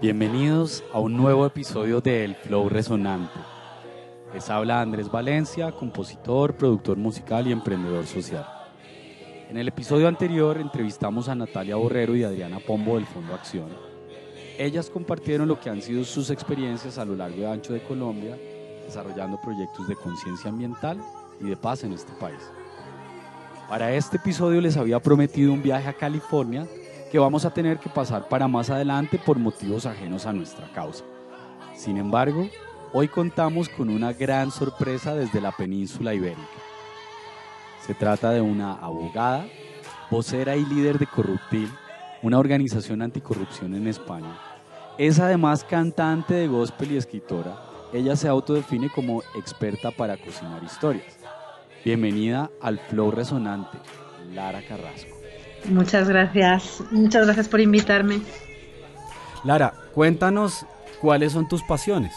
Bienvenidos a un nuevo episodio de El Flow Resonante. Les habla Andrés Valencia, compositor, productor musical y emprendedor social. En el episodio anterior entrevistamos a Natalia Borrero y Adriana Pombo del Fondo Acción. Ellas compartieron lo que han sido sus experiencias a lo largo y ancho de Colombia, desarrollando proyectos de conciencia ambiental y de paz en este país. Para este episodio les había prometido un viaje a California que vamos a tener que pasar para más adelante por motivos ajenos a nuestra causa. Sin embargo, hoy contamos con una gran sorpresa desde la península ibérica. Se trata de una abogada, vocera y líder de Corruptil, una organización anticorrupción en España. Es además cantante de gospel y escritora. Ella se autodefine como experta para cocinar historias. Bienvenida al Flow Resonante, Lara Carrasco. Muchas gracias, muchas gracias por invitarme. Lara, cuéntanos cuáles son tus pasiones.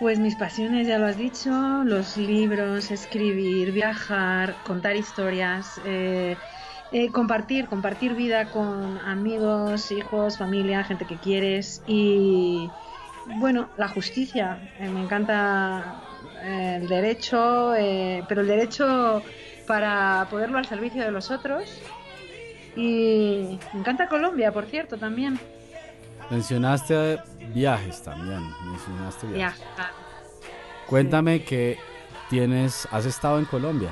Pues mis pasiones, ya lo has dicho, los libros, escribir, viajar, contar historias, eh, eh, compartir, compartir vida con amigos, hijos, familia, gente que quieres y bueno, la justicia. Eh, me encanta el derecho, pero el derecho para poderlo al servicio de los otros. Y me encanta Colombia, por cierto, también. Mencionaste viajes también. Mencionaste viajes. Viajar. Cuéntame que tienes, has estado en Colombia.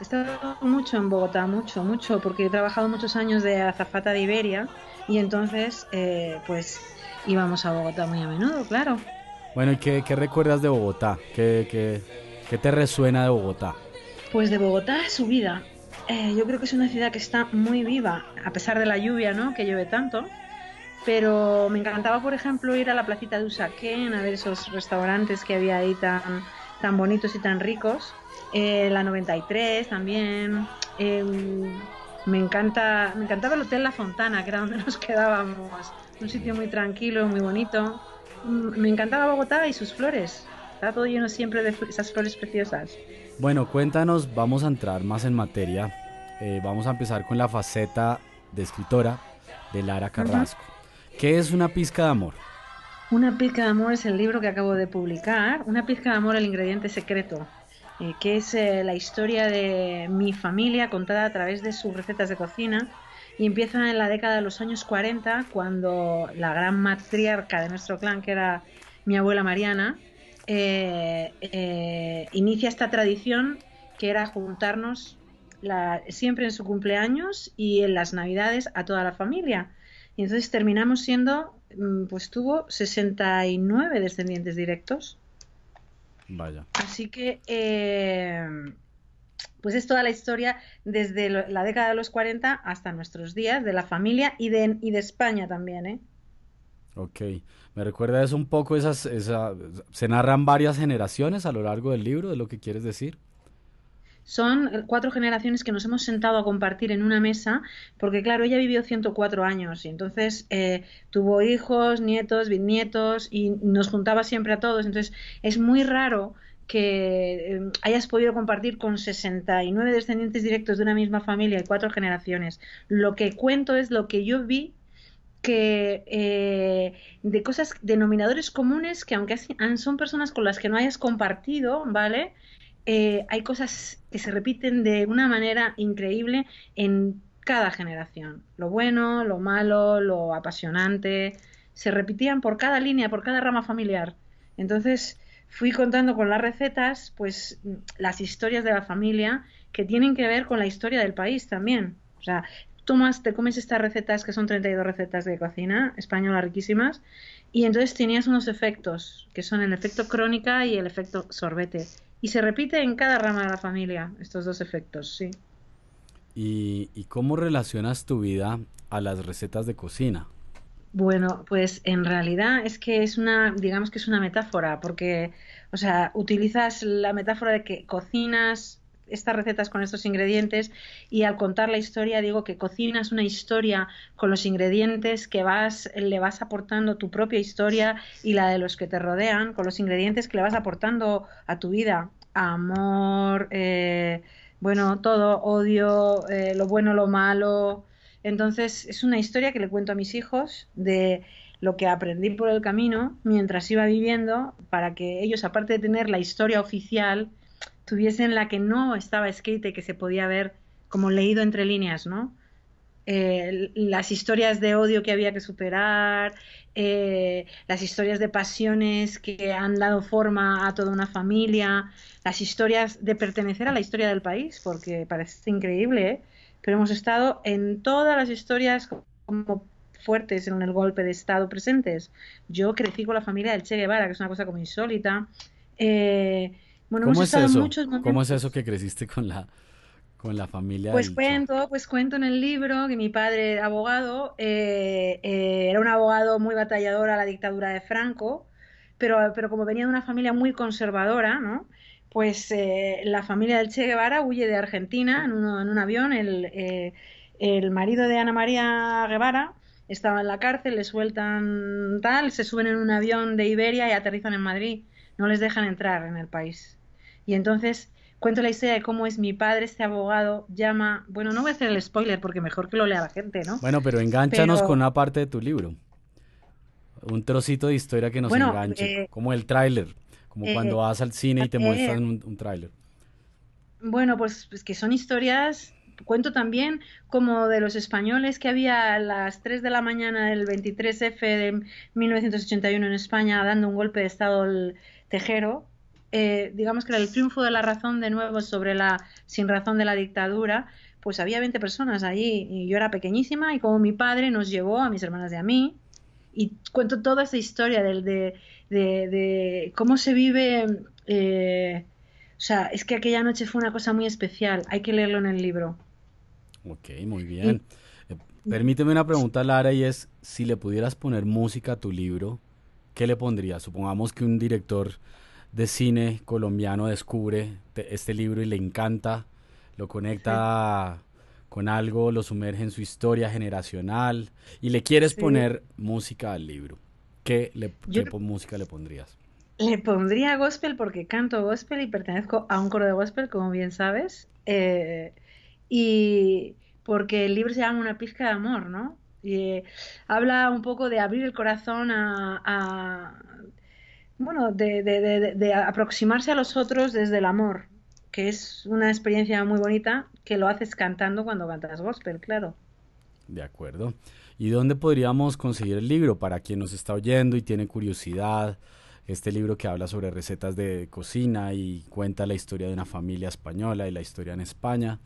He estado mucho en Bogotá, mucho, mucho, porque he trabajado muchos años de azafata de Iberia y entonces, eh, pues, íbamos a Bogotá muy a menudo, claro. Bueno, ¿y qué, qué recuerdas de Bogotá? ¿Qué, qué, qué te resuena de Bogotá? Pues de Bogotá, su vida. Eh, yo creo que es una ciudad que está muy viva, a pesar de la lluvia, ¿no? Que llueve tanto. Pero me encantaba, por ejemplo, ir a la placita de Usaquén a ver esos restaurantes que había ahí tan, tan bonitos y tan ricos. Eh, la 93 también. Eh, me, encanta, me encantaba el Hotel La Fontana, que era donde nos quedábamos. Un sitio muy tranquilo, muy bonito. Mm, Me encantaba Bogotá y sus flores. Estaba todo lleno siempre de esas flores preciosas. Bueno, cuéntanos, vamos a entrar más en materia. Eh, vamos a empezar con la faceta de escritora de Lara Carrasco. ¿Qué es una pizca de amor? Una pizca de amor es el libro que acabo de publicar. Una pizca de amor, el ingrediente secreto, eh, que es eh, la historia de mi familia contada a través de sus recetas de cocina. Y empieza en la década de los años 40, cuando la gran matriarca de nuestro clan, que era mi abuela Mariana, eh, eh, inicia esta tradición que era juntarnos siempre en su cumpleaños y en las navidades a toda la familia. Y entonces terminamos siendo, mm, pues tuvo 69 descendientes directos. Vaya. Así que, eh, pues es toda la historia desde lo- la década de los 40 hasta nuestros días, de la familia y de, y de España también, ¿eh? Ok. Me recuerda eso un poco, esas, esa, se narran varias generaciones a lo largo del libro, de lo que quieres decir. Son cuatro generaciones que nos hemos sentado a compartir en una mesa, porque claro, ella vivió 104 años y entonces eh, tuvo hijos, nietos, bisnietos y nos juntaba siempre a todos. Entonces es muy raro que eh, hayas podido compartir con 69 descendientes directos de una misma familia y cuatro generaciones. Lo que cuento es lo que yo vi que eh, de cosas, denominadores comunes que aunque son personas con las que no hayas compartido, ¿vale? Eh, hay cosas que se repiten de una manera increíble en cada generación. Lo bueno, lo malo, lo apasionante, se repetían por cada línea, por cada rama familiar. Entonces fui contando con las recetas, pues las historias de la familia que tienen que ver con la historia del país también. O sea, tomas, te comes estas recetas que son 32 recetas de cocina española riquísimas y entonces tenías unos efectos que son el efecto crónica y el efecto sorbete. Y se repite en cada rama de la familia estos dos efectos, sí. ¿Y, y cómo relacionas tu vida a las recetas de cocina? Bueno, pues en realidad es que es una, digamos que es una metáfora, porque, o sea, utilizas la metáfora de que cocinas estas recetas con estos ingredientes y al contar la historia digo que cocinas una historia con los ingredientes que vas le vas aportando tu propia historia y la de los que te rodean con los ingredientes que le vas aportando a tu vida. Amor eh, bueno todo odio eh, lo bueno lo malo. Entonces es una historia que le cuento a mis hijos de lo que aprendí por el camino mientras iba viviendo para que ellos aparte de tener la historia oficial tuviesen la que no estaba escrita y que se podía ver como leído entre líneas, ¿no? Eh, las historias de odio que había que superar, eh, las historias de pasiones que han dado forma a toda una familia, las historias de pertenecer a la historia del país, porque parece increíble, ¿eh? pero hemos estado en todas las historias como fuertes en el golpe de Estado presentes. Yo crecí con la familia del Che Guevara, que es una cosa como insólita. Eh, bueno, ¿Cómo es eso? ¿Cómo es eso que creciste con la con la familia? Pues cuento, pues cuento en el libro que mi padre, abogado, eh, eh, era un abogado muy batallador a la dictadura de Franco, pero, pero como venía de una familia muy conservadora, ¿no? Pues eh, la familia del Che Guevara huye de Argentina en, uno, en un avión. El, el marido de Ana María Guevara estaba en la cárcel, le sueltan tal, se suben en un avión de Iberia y aterrizan en Madrid. No les dejan entrar en el país. Y entonces cuento la historia de cómo es mi padre, este abogado, llama, bueno, no voy a hacer el spoiler porque mejor que lo lea la gente, ¿no? Bueno, pero enganchanos con una parte de tu libro. Un trocito de historia que nos enganche, eh, como el tráiler, como eh, cuando vas al cine y te eh, muestran un, un tráiler. Bueno, pues, pues, que son historias cuento también como de los españoles que había a las 3 de la mañana del 23F de 1981 en España dando un golpe de estado al Tejero eh, digamos que era el triunfo de la razón de nuevo sobre la sin razón de la dictadura, pues había 20 personas allí y yo era pequeñísima y como mi padre nos llevó a mis hermanas y a mí y cuento toda esa historia del, de, de, cómo se vive. Eh, o sea, es que aquella noche fue una cosa muy especial. Hay que leerlo en el libro. Ok, muy bien. Eh, permíteme una pregunta, Lara, y es, si le pudieras poner música a tu libro, ¿qué le pondrías? Supongamos que un director de cine colombiano descubre este libro y le encanta, lo conecta con algo, lo sumerge en su historia generacional y le quieres poner música al libro. ¿Qué, le, música le pondrías? Le pondría gospel porque canto gospel y pertenezco a un coro de gospel, como bien sabes. Eh, y porque el libro se llama Una pizca de amor, ¿no? Y eh, habla un poco de abrir el corazón a, bueno, de, de, de, aproximarse a los otros desde el amor, que es una experiencia muy bonita que lo haces cantando cuando cantas gospel, claro. De acuerdo. ¿Y dónde podríamos conseguir el libro para quien nos está oyendo y tiene curiosidad? Este libro que habla sobre recetas de cocina y cuenta la historia de una familia española y la historia en España.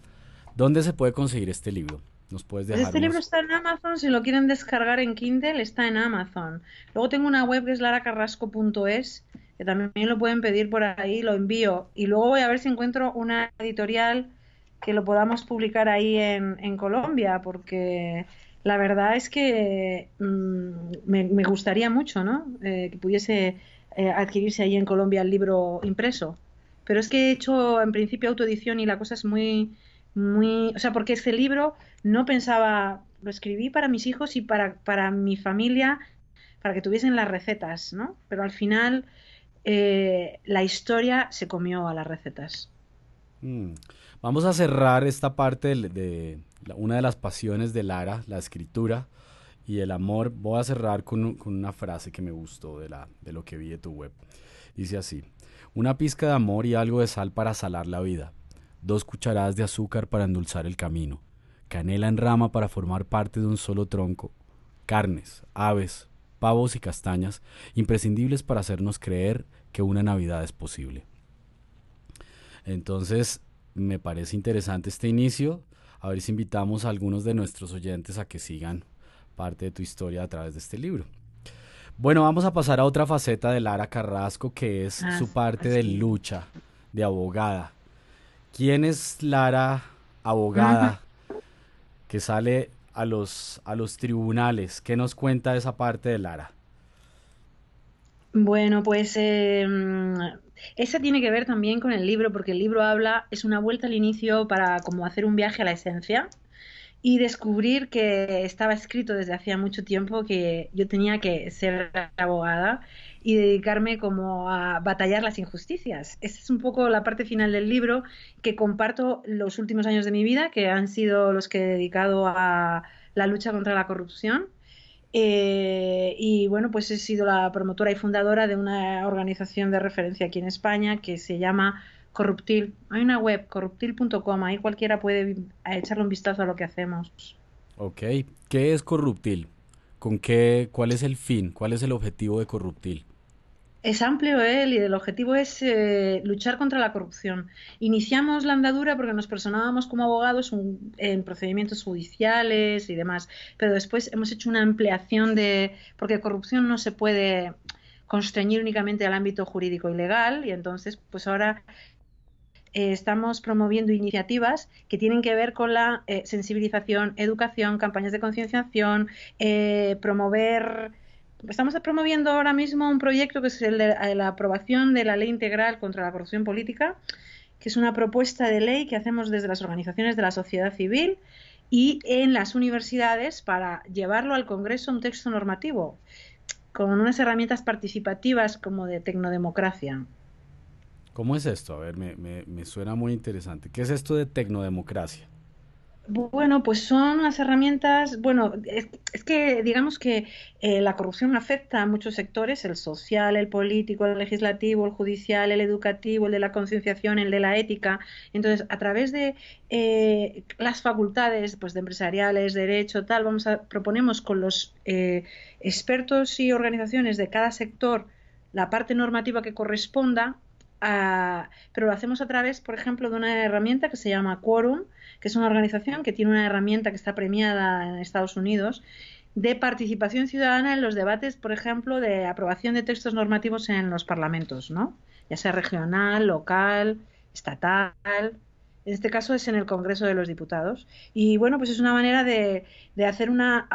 ¿Dónde se puede conseguir este libro? Este libro está en Amazon, si lo quieren descargar en Kindle, está en Amazon. Luego tengo una web que es laracarrasco.es, que también lo pueden pedir por ahí, lo envío. Y luego voy a ver si encuentro una editorial que lo podamos publicar ahí en, Colombia, porque la verdad es que mm, me, gustaría mucho, ¿no? Eh, que pudiese eh, adquirirse ahí en Colombia el libro impreso. Pero es que he hecho en principio autoedición y la cosa es muy, muy, o sea, porque este libro no pensaba, lo escribí para mis hijos y para, para mi familia, para que tuviesen las recetas, ¿no? Pero al final eh, la historia se comió a las recetas. Mm. Vamos a cerrar esta parte de, una de las pasiones de Lara, la escritura y el amor. Voy a cerrar con, con, una frase que me gustó de, la, de lo que vi de tu web. Dice así, una pizca de amor y algo de sal para salar la vida, dos cucharadas de azúcar para endulzar el camino, canela en rama para formar parte de un solo tronco, carnes, aves, pavos y castañas, imprescindibles para hacernos creer que una Navidad es posible. Entonces, me parece interesante este inicio. A ver si invitamos a algunos de nuestros oyentes a que sigan parte de tu historia a través de este libro. Bueno, vamos a pasar a otra faceta de Lara Carrasco, que es ah, su parte de lucha, de abogada. ¿Quién es Lara, abogada? que sale a los, a los tribunales. ¿Qué nos cuenta esa parte de Lara? Bueno, pues eh, esa tiene que ver también con el libro, porque el libro habla, es una vuelta al inicio para como hacer un viaje a la esencia y descubrir que estaba escrito desde hacía mucho tiempo que yo tenía que ser abogada y dedicarme como a batallar las injusticias. Esa es un poco la parte final del libro que comparto los últimos años de mi vida, que han sido los que he dedicado a la lucha contra la corrupción. Eh, y bueno, pues he sido la promotora y fundadora de una organización de referencia aquí en España que se llama Corruptil. Hay una web, corruptil.com, ahí cualquiera puede echarle un vistazo a lo que hacemos. Ok, ¿qué es Corruptil? ¿Con qué, cuál es el fin? ¿Cuál es el objetivo de Corruptil? Es amplio él y el objetivo es eh, luchar contra la corrupción. Iniciamos la andadura porque nos personábamos como abogados en procedimientos judiciales y demás, pero después hemos hecho una ampliación de, porque corrupción no se puede constreñir únicamente al ámbito jurídico y legal y entonces pues ahora eh, estamos promoviendo iniciativas que tienen que ver con la eh, sensibilización, educación, campañas de concienciación, eh, promover. Estamos promoviendo ahora mismo un proyecto que es el de la aprobación de la Ley Integral contra la Corrupción Política, que es una propuesta de ley que hacemos desde las organizaciones de la sociedad civil y en las universidades para llevarlo al Congreso un texto normativo con unas herramientas participativas como de tecnodemocracia. ¿Cómo es esto? A ver, me, me, suena muy interesante. ¿Qué es esto de tecnodemocracia? Bueno, pues son las herramientas, bueno, es, que digamos que eh, la corrupción afecta a muchos sectores, el social, el político, el legislativo, el judicial, el educativo, el de la concienciación, el de la ética. Entonces, a través de eh, las facultades pues, de empresariales, derecho, tal, vamos a, proponemos con los eh, expertos y organizaciones de cada sector la parte normativa que corresponda pero lo hacemos a través, por ejemplo, de una herramienta que se llama Quorum, que es una organización que tiene una herramienta que está premiada en Estados Unidos de participación ciudadana en los debates, por ejemplo, de aprobación de textos normativos en los parlamentos, ¿no? Ya sea regional, local, estatal. En este caso es en el Congreso de los Diputados. Y bueno, pues es una manera de, de hacer una.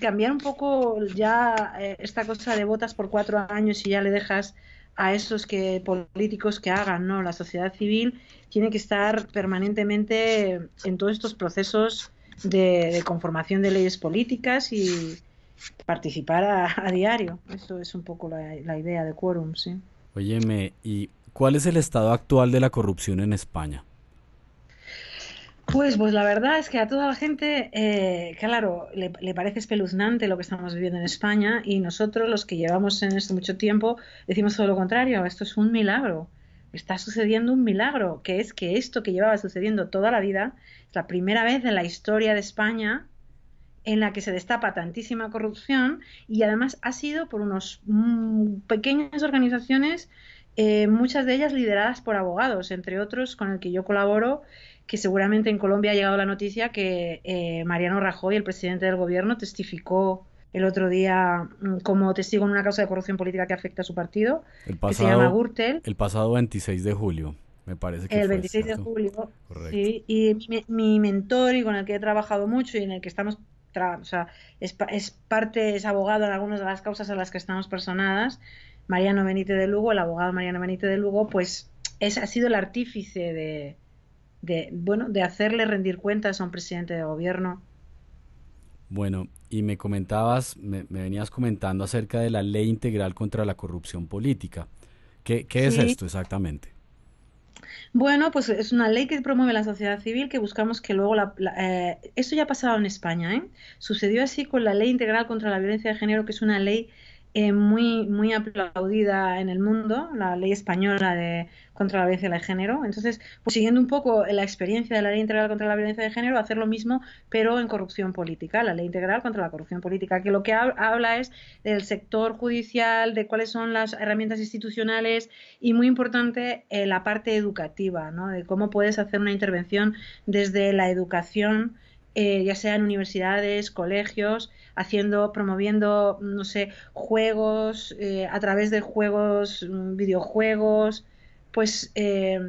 cambiar un poco ya eh, esta cosa de votas por cuatro años y ya le dejas a esos que políticos que hagan, ¿no? La sociedad civil tiene que estar permanentemente en todos estos procesos de, conformación de leyes políticas y participar a, diario. Eso es un poco la, la idea de Quórum, sí. Óyeme, ¿y cuál es el estado actual de la corrupción en España? Pues, pues la verdad es que a toda la gente, eh, claro, le, parece espeluznante lo que estamos viviendo en España y nosotros, los que llevamos en esto mucho tiempo, decimos todo lo contrario, esto es un milagro, está sucediendo un milagro, que es que esto que llevaba sucediendo toda la vida, es la primera vez en la historia de España en la que se destapa tantísima corrupción y además ha sido por unas mm, pequeñas organizaciones, eh, muchas de ellas lideradas por abogados, entre otros con el que yo colaboro que seguramente en Colombia ha llegado la noticia que eh, Mariano Rajoy, el presidente del gobierno, testificó el otro día mm, como testigo en una causa de corrupción política que afecta a su partido, el pasado, que se llama Gürtel. El pasado 26 de julio, me parece que El 26 de julio, sí. Y mi, mentor y con el que he trabajado mucho y en el que estamos, o sea, es, es parte, es abogado en algunas de las causas en las que estamos personadas, Mariano Benítez de Lugo, el abogado Mariano Benítez de Lugo, pues es, ha sido el artífice de, de, bueno, de hacerle rendir cuentas a un presidente de gobierno. Bueno, y me comentabas, me, venías comentando acerca de la ley integral contra la corrupción política. ¿Qué, es esto exactamente? Bueno, pues es una ley que promueve la sociedad civil que buscamos que luego la, eh, esto ya ha pasado en España, ¿eh? Sucedió así con la ley integral contra la violencia de género, que es una ley eh, muy, muy aplaudida en el mundo, la ley española de, contra la violencia de género. Entonces, pues siguiendo un poco la experiencia de la ley integral contra la violencia de género, hacer lo mismo, pero en corrupción política, la ley integral contra la corrupción política, que lo que habla es del sector judicial, de cuáles son las herramientas institucionales y, muy importante, eh, la parte educativa, ¿no? de cómo puedes hacer una intervención desde la educación eh, ya sea en universidades, colegios, haciendo, promoviendo, no sé, juegos, eh, a través de juegos, mm, videojuegos, pues eh,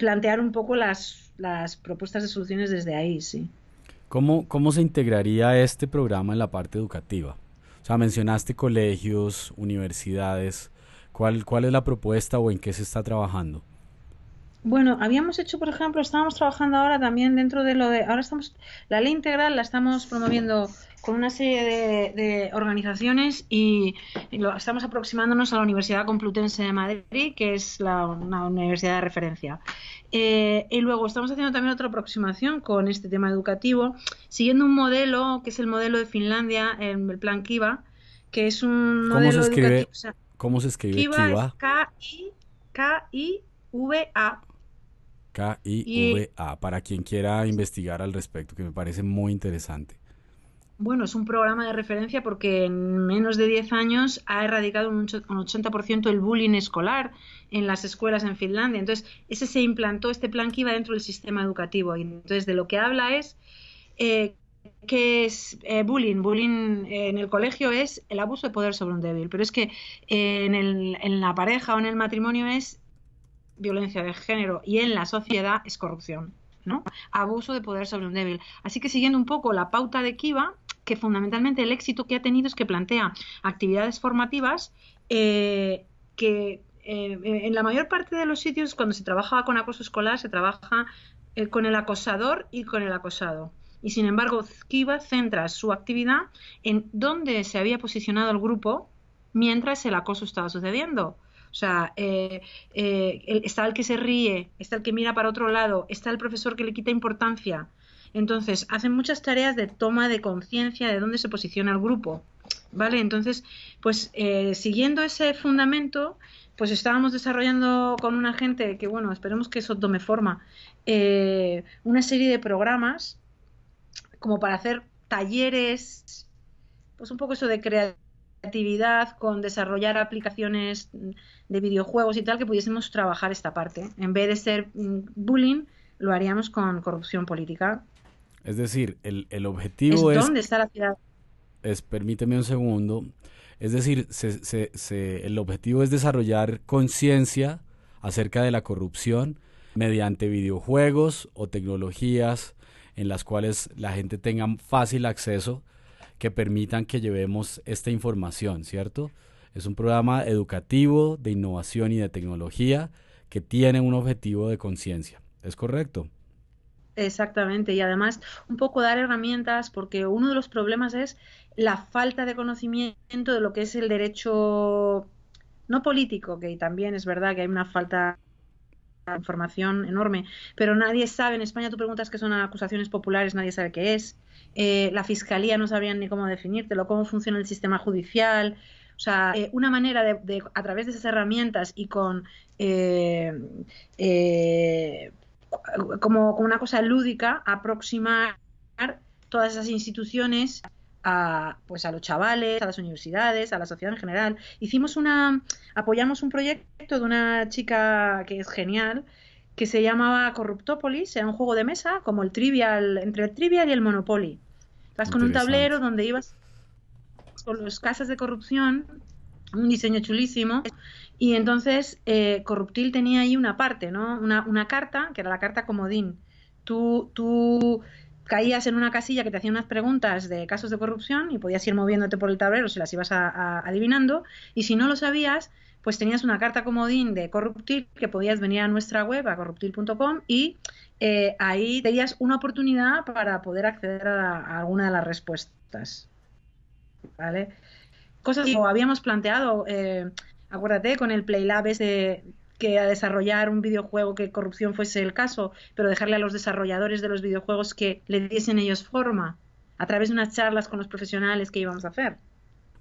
plantear un poco las, las propuestas de soluciones desde ahí, sí. ¿Cómo, ¿Cómo se integraría este programa en la parte educativa? O sea, mencionaste colegios, universidades. ¿Cuál, ¿Cuál es la propuesta o en qué se está trabajando? Bueno, habíamos hecho, por ejemplo, estábamos trabajando ahora también dentro de lo de, ahora estamos, la ley integral la estamos promoviendo con una serie de, organizaciones y, lo, estamos aproximándonos a la Universidad Complutense de Madrid, que es la, una universidad de referencia. Eh, y luego estamos haciendo también otra aproximación con este tema educativo, siguiendo un modelo que es el modelo de Finlandia, el, el plan Kiva, que es un modelo educativo. ¿Cómo se escribe Kiva? K-I-V-A. K-I-V-A, para quien quiera investigar al respecto, que me parece muy interesante. Bueno, es un programa de referencia porque en menos de 10 años ha erradicado un 80% el bullying escolar en las escuelas en Finlandia. Entonces, ese se implantó, este plan que iba dentro del sistema educativo. Y entonces, de lo que habla es eh, que es eh, bullying. Bullying en el colegio es el abuso de poder sobre un débil, pero es que eh, en, el, en la pareja o en el matrimonio es violencia de género y en la sociedad es corrupción. ¿no? Abuso de poder sobre un débil. Así que siguiendo un poco la pauta de Kiva, que fundamentalmente el éxito que ha tenido es que plantea actividades formativas eh, que eh, en la mayor parte de los sitios cuando se trabaja con acoso escolar se trabaja eh, con el acosador y con el acosado. Y sin embargo, Kiva centra su actividad en dónde se había posicionado el grupo mientras el acoso estaba sucediendo. O sea, eh, eh, está el que se ríe, está el que mira para otro lado, está el profesor que le quita importancia. Entonces, hacen muchas tareas de toma de conciencia de dónde se posiciona el grupo. ¿Vale? Entonces, pues eh, siguiendo ese fundamento, pues estábamos desarrollando con una gente que, bueno, esperemos que eso tome forma, una serie de programas como para hacer talleres, pues un poco eso de creatividad creatividad, con desarrollar aplicaciones de videojuegos y tal, que pudiésemos trabajar esta parte. En vez de ser mm, bullying, lo haríamos con corrupción política. Es decir, el, el objetivo es... ¿Dónde está la ciudad? Es, permíteme un segundo. Es decir, se, se, se, el objetivo es desarrollar conciencia acerca de la corrupción mediante videojuegos o tecnologías en las cuales la gente tenga fácil acceso que permitan que llevemos esta información, ¿cierto? Es un programa educativo de innovación y de tecnología que tiene un objetivo de conciencia. ¿Es correcto? Exactamente, y además un poco dar herramientas, porque uno de los problemas es la falta de conocimiento de lo que es el derecho no político, que también es verdad que hay una falta de información enorme, pero nadie sabe, en España tú preguntas qué son acusaciones populares, nadie sabe qué es, eh, la fiscalía no sabrían ni cómo definírtelo, cómo funciona el sistema judicial. O sea, eh, una manera de, a través de esas herramientas y con eh, como, como, una cosa lúdica, aproximar todas esas instituciones a, pues a los chavales, a las universidades, a la sociedad en general. Hicimos una, apoyamos un proyecto de una chica que es genial, que se llamaba Corruptópolis, era un juego de mesa como el Trivial, entre el Trivial y el Monopoly. Vas con un tablero donde ibas con las casas de corrupción, un diseño chulísimo, y entonces eh, Corruptil tenía ahí una parte, ¿no? Una, una, carta, que era la carta comodín. Tú, tú caías en una casilla que te hacía unas preguntas de casos de corrupción y podías ir moviéndote por el tablero si las ibas adivinando, y si no lo sabías, pues tenías una carta comodín de Corruptil que podías venir a nuestra web, a corruptil.com, y eh, ahí tenías una oportunidad para poder acceder a, alguna de las respuestas. ¿Vale? Cosas que habíamos planteado, eh, acuérdate, con el Playlab ese que a desarrollar un videojuego que corrupción fuese el caso, pero dejarle a los desarrolladores de los videojuegos que le diesen ellos forma a través de unas charlas con los profesionales que íbamos a hacer.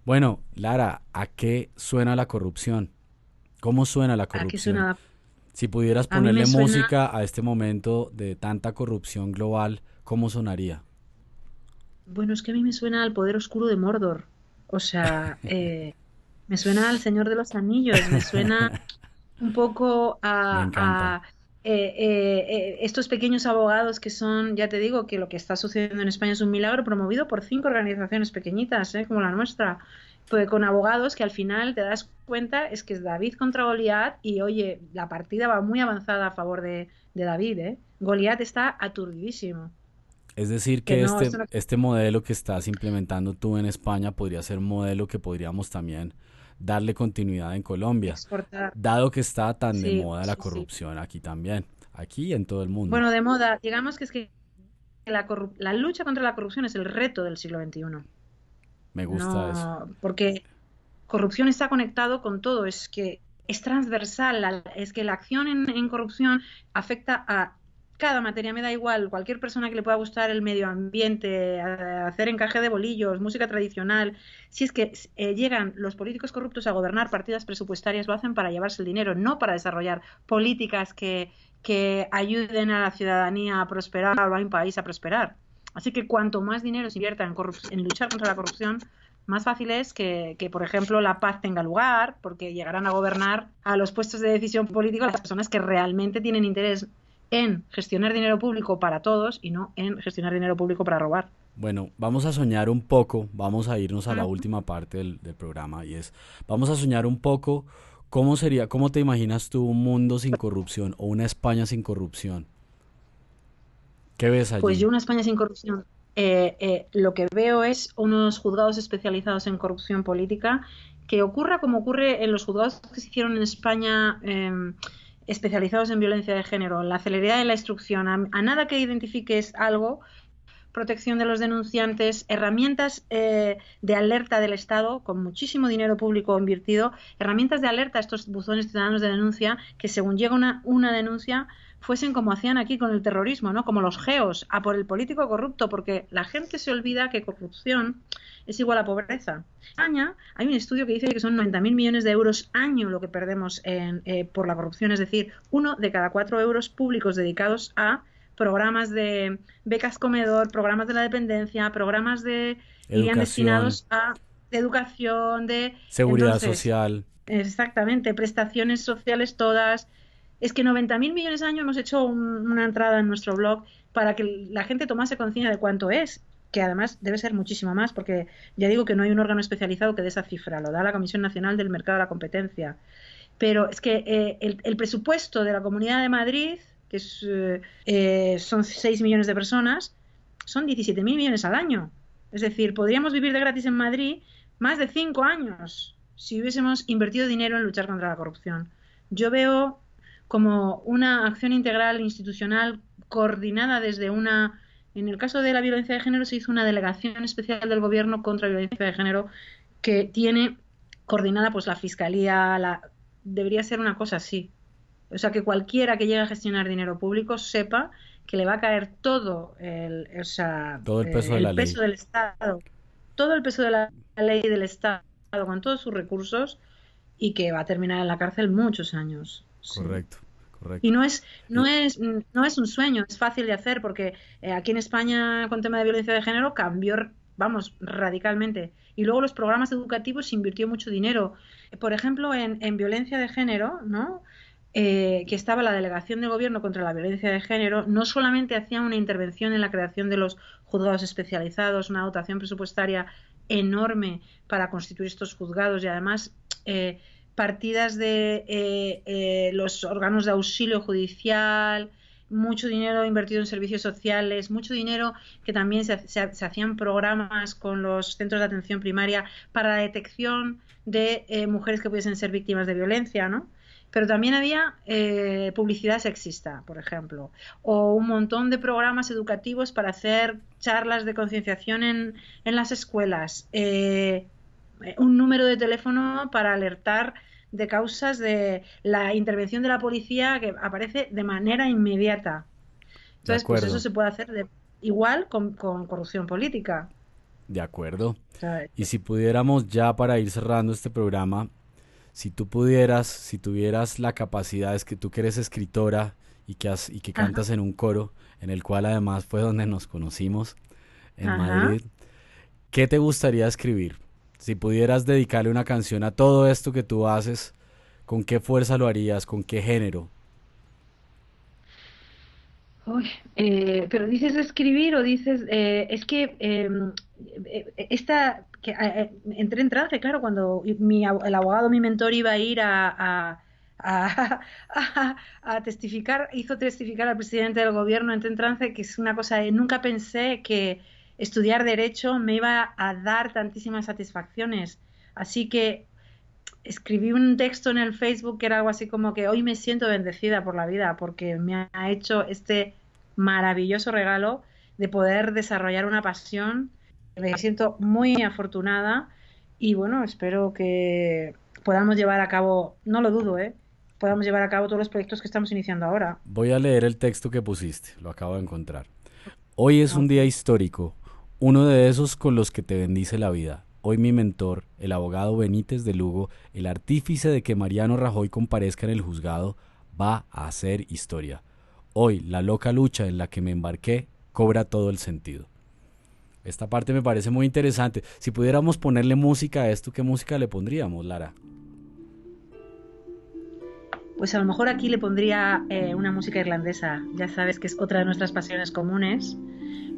Bueno, Lara, ¿a qué suena la corrupción? ¿Cómo suena la corrupción? Si pudieras ponerle música a este momento de tanta corrupción global, ¿cómo sonaría? Bueno, es que a mí me suena al poder oscuro de Mordor. O sea, eh, me suena al Señor de los Anillos, me suena un poco a, eh, eh, estos pequeños abogados que son, ya te digo, que lo que está sucediendo en España es un milagro promovido por cinco organizaciones pequeñitas, ¿eh? como la nuestra, pues con abogados que al final te das cuenta es que es David contra Goliat y oye, la partida va muy avanzada a favor de, David, ¿eh? Goliat está aturdidísimo. Es decir, que, este, este modelo que estás implementando tú en España podría ser modelo que podríamos también darle continuidad en Colombia, dado que está tan de moda la corrupción aquí también, aquí y en todo el mundo. Bueno, de moda, digamos que es que la, la lucha contra la corrupción es el reto del siglo XXI. Me gusta eso. Porque corrupción está conectado con todo, es que es transversal, es que la acción en, corrupción afecta a cada materia, me da igual, cualquier persona que le pueda gustar el medio ambiente, hacer encaje de bolillos, música tradicional, si es que eh, llegan los políticos corruptos a gobernar partidas presupuestarias, lo hacen para llevarse el dinero, no para desarrollar políticas que, que ayuden a la ciudadanía a prosperar o a un país a prosperar. Así que cuanto más dinero se invierta en, en luchar contra la corrupción, más fácil es que, por ejemplo, la paz tenga lugar, porque llegarán a gobernar a los puestos de decisión política las personas que realmente tienen interés en gestionar dinero público para todos y no en gestionar dinero público para robar. Bueno, vamos a soñar un poco, vamos a irnos a la última parte del, programa y es, vamos a soñar un poco cómo sería, cómo te imaginas tú un mundo sin corrupción o una España sin corrupción. ¿Qué ves allí? Pues yo una España sin corrupción eh, eh, lo que veo es unos juzgados especializados en corrupción política, que ocurra como ocurre en los juzgados que se hicieron en España em, especializados en violencia de género, la celeridad de la instrucción, a, nada que identifiques algo, protección de los denunciantes, herramientas eh, de alerta del Estado, con muchísimo dinero público invertido, herramientas de alerta a estos buzones ciudadanos de denuncia, que según llega una, una denuncia, fuesen como hacían aquí con el terrorismo, ¿no? Como los geos, a por el político corrupto, porque la gente se olvida que corrupción es igual a pobreza. En España hay un estudio que dice que son 90.000 millones de euros año lo que perdemos en, eh, por la corrupción, es decir, uno de cada cuatro euros públicos dedicados a programas de becas comedor, programas de la dependencia, programas de irían destinados a educación, de seguridad social. Exactamente, prestaciones sociales todas, es que 90.000 millones de años hemos hecho una entrada en nuestro blog para que la gente tomase conciencia de cuánto es, que además debe ser muchísimo más, porque ya digo que no hay un órgano especializado que dé esa cifra, lo da la Comisión Nacional del Mercado de la Competencia. Pero es que eh, el, presupuesto de la Comunidad de Madrid, que es, eh, eh, son 6 millones de personas, son 17.000 millones al año. Es decir, podríamos vivir de gratis en Madrid más de 5 años si hubiésemos invertido dinero en luchar contra la corrupción. Yo veo como una acción integral institucional coordinada desde una en el caso de la violencia de género se hizo una delegación especial del gobierno contra la violencia de género que tiene coordinada pues la fiscalía la debería ser una cosa así. O sea que cualquiera que llegue a gestionar dinero público sepa que le va a caer todo el, todo el peso, del Estado todo el peso de la ley del Estado con todos sus recursos y que va a terminar en la cárcel muchos años Correcto. Correcto. Y no es, no, es, no es un sueño, es fácil de hacer porque eh, aquí en España con tema de violencia de género cambió, vamos, radicalmente. Y luego los programas educativos se invirtió mucho dinero. Por ejemplo, en, en violencia de género, ¿no? Eh, que estaba la delegación de gobierno contra la violencia de género, no solamente hacía una intervención en la creación de los juzgados especializados, una dotación presupuestaria enorme para constituir estos juzgados y además eh, partidas de eh, eh, los órganos de auxilio judicial, mucho dinero invertido en servicios sociales, mucho dinero que también se, hacían programas con los centros de atención primaria para la detección de eh, mujeres que pudiesen ser víctimas de violencia, ¿no? Pero también había publicidad sexista, por ejemplo, o un montón de programas educativos para hacer charlas de concienciación en, en las escuelas, un número de teléfono para alertar de causas de la intervención de la policía que aparece de manera inmediata. Entonces, pues eso se puede hacer de, igual con, corrupción política. De acuerdo. Y si pudiéramos ya para ir cerrando este programa, si tú pudieras, si tuvieras la capacidad, es que tú que eres escritora y que, has, y que cantas en un coro, en el cual además fue donde nos conocimos, en Madrid, ¿qué te gustaría escribir? Si pudieras dedicarle una canción a todo esto que tú haces, ¿con qué fuerza lo harías? ¿Con qué género? Eh, pero dices escribir o dices, eh, es que em, eh, esta, que, entré en trance, claro, cuando mi, el abogado, mi mentor iba a ir a, testificar, hizo testificar al presidente del gobierno en trance, que es una cosa, nunca pensé que estudiar derecho me iba a dar tantísimas satisfacciones. Así que escribí un texto en el Facebook que era algo así como que hoy me siento bendecida por la vida porque me ha hecho este maravilloso regalo de poder desarrollar una pasión. Me siento muy afortunada y bueno, espero que podamos llevar a cabo, no lo dudo, ¿eh? podamos llevar a cabo todos los proyectos que estamos iniciando ahora. Voy a leer el texto que pusiste, lo acabo de encontrar. Hoy es un día histórico, uno de esos con los que te bendice la vida. Hoy mi mentor, el abogado Benítez de Lugo, el artífice de que Mariano Rajoy comparezca en el juzgado, va a hacer historia. Hoy la loca lucha en la que me embarqué cobra todo el sentido. Esta parte me parece muy interesante. Si pudiéramos ponerle música a esto, ¿qué música le pondríamos, Lara? Pues a lo mejor aquí le pondría eh, una música irlandesa. Ya sabes que es otra de nuestras pasiones comunes,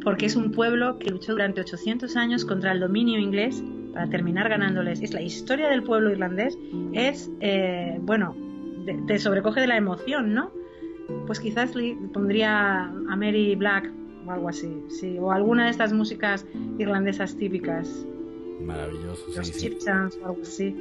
porque es un pueblo que luchó durante 800 años contra el dominio inglés para terminar ganándoles. Es la historia del pueblo irlandés. Es, eh, bueno, te sobrecoge de la emoción, ¿no? Pues quizás le pondría a Mary Black o algo así, sí, o alguna de estas músicas irlandesas típicas. Maravilloso, Los sí, chip o algo así.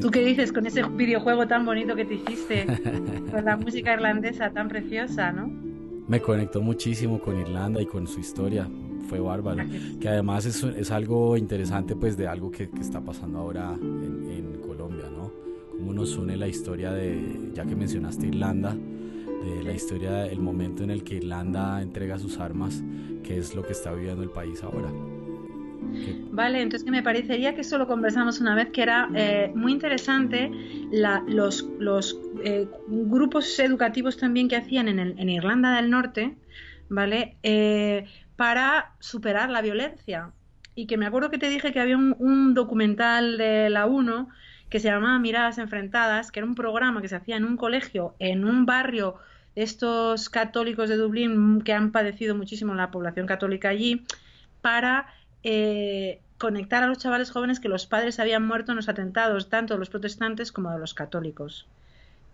¿Tú qué dices con ese videojuego tan bonito que te hiciste? con la música irlandesa tan preciosa, ¿no? Me conectó muchísimo con Irlanda y con su historia. Fue bárbaro. Que además es, es algo interesante, pues, de algo que, que está pasando ahora en, en, Colombia, ¿no? Cómo nos une la historia de, ya que mencionaste Irlanda, de la historia, del momento en el que Irlanda entrega sus armas, que es lo que está viviendo el país ahora. Vale, entonces que me parecería que eso lo conversamos una vez, que era eh, muy interesante los, los eh, grupos educativos también que hacían en, en Irlanda del Norte, ¿vale? Eh, para superar la violencia. Y que me acuerdo que te dije que había un, documental de la UNO que se llamaba Miradas Enfrentadas, que era un programa que se hacía en un colegio, en un barrio estos católicos de Dublín que han padecido muchísimo la población católica allí, para eh, conectar a los chavales jóvenes que los padres habían muerto en los atentados, tanto de los protestantes como de los católicos.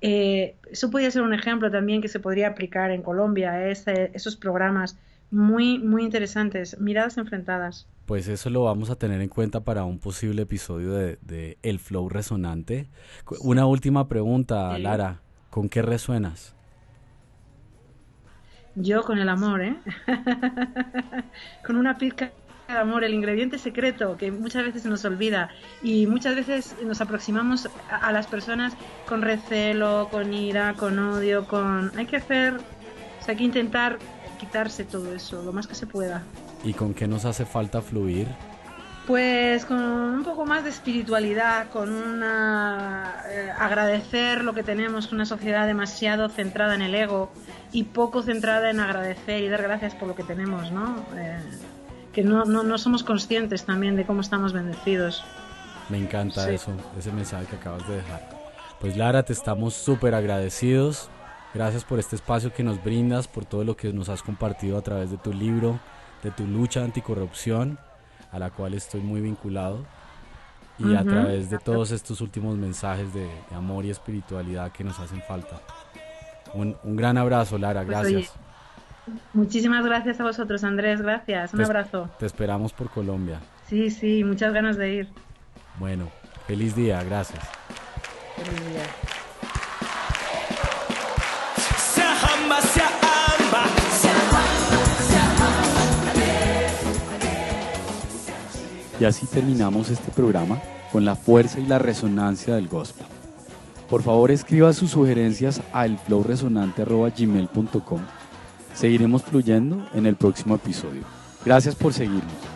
Eh, eso podría ser un ejemplo también que se podría aplicar en Colombia, esos programas muy, muy interesantes, miradas enfrentadas. Pues eso lo vamos a tener en cuenta para un posible episodio de, El Flow Resonante. Una última pregunta, Lara, ¿con qué resuenas? Yo con el amor, ¿eh? con una pizca amor, el ingrediente secreto que muchas veces se nos olvida y muchas veces nos aproximamos a, las personas con recelo, con ira, con odio, con... Hay que hacer, hay que intentar quitarse todo eso, lo más que se pueda. ¿Y con qué nos hace falta fluir? Pues con un poco más de espiritualidad, con una eh, agradecer lo que tenemos, una sociedad demasiado centrada en el ego y poco centrada en agradecer y dar gracias por lo que tenemos, ¿no? Eh, que no, no, no somos conscientes también de cómo estamos bendecidos. Me encanta eso, ese mensaje que acabas de dejar. Pues Lara, te estamos súper agradecidos. Gracias por este espacio que nos brindas, por todo lo que nos has compartido a través de tu libro, de tu lucha anticorrupción, a la cual estoy muy vinculado, y a través de todos estos últimos mensajes de, amor y espiritualidad que nos hacen falta. Un, un gran abrazo, Lara, pues, gracias. Muchísimas gracias a vosotros, Andrés. Gracias. Un abrazo. Te esperamos por Colombia. Sí, sí, muchas ganas de ir. Bueno, feliz día. Gracias. Feliz día. Y así terminamos este programa con la fuerza y la resonancia del gospel. Por favor, escriba sus sugerencias a elflowresonante.gmail.com Seguiremos fluyendo en el próximo episodio. Gracias por seguirnos.